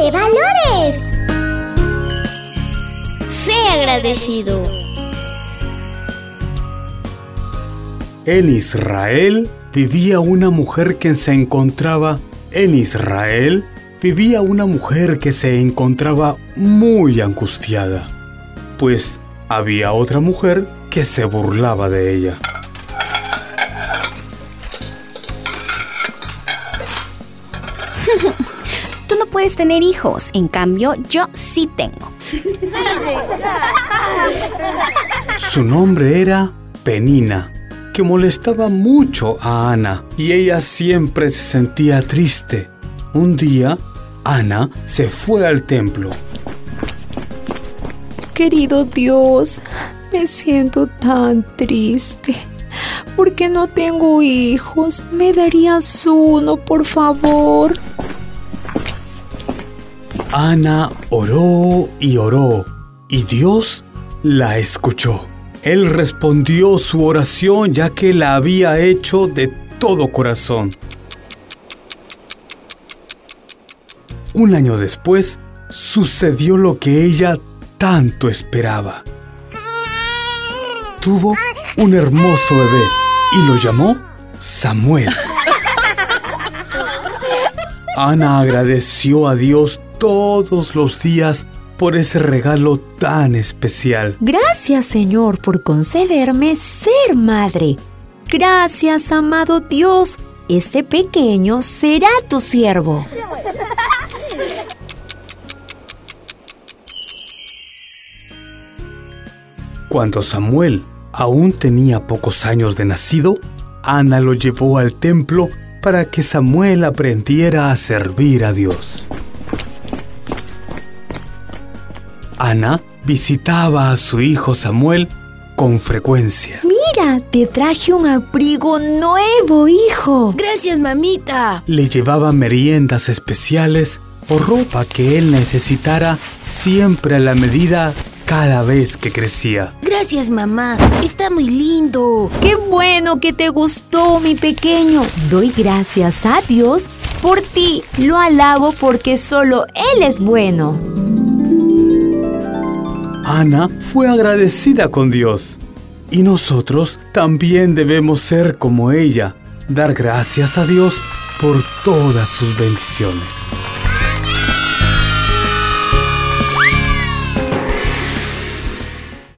de valores. Sé agradecido. En Israel vivía una mujer que se encontraba en Israel vivía una mujer que se encontraba muy angustiada, pues había otra mujer que se burlaba de ella. Puedes tener hijos, en cambio yo sí tengo. Su nombre era Penina, que molestaba mucho a Ana y ella siempre se sentía triste. Un día, Ana se fue al templo. Querido Dios, me siento tan triste. Porque no tengo hijos. ¿Me darías uno, por favor? Ana oró y oró, y Dios la escuchó. Él respondió su oración ya que la había hecho de todo corazón. Un año después, sucedió lo que ella tanto esperaba. Tuvo un hermoso bebé y lo llamó Samuel. Ana agradeció a Dios todos los días por ese regalo tan especial. Gracias Señor por concederme ser madre. Gracias, amado Dios. Este pequeño será tu siervo. Cuando Samuel aún tenía pocos años de nacido, Ana lo llevó al templo para que Samuel aprendiera a servir a Dios. Ana visitaba a su hijo Samuel con frecuencia. Mira, te traje un abrigo nuevo, hijo. Gracias, mamita. Le llevaba meriendas especiales o ropa que él necesitara siempre a la medida cada vez que crecía. Gracias, mamá. Está muy lindo. Qué bueno que te gustó, mi pequeño. Doy gracias a Dios por ti. Lo alabo porque solo Él es bueno. Ana fue agradecida con Dios. Y nosotros también debemos ser como ella, dar gracias a Dios por todas sus bendiciones.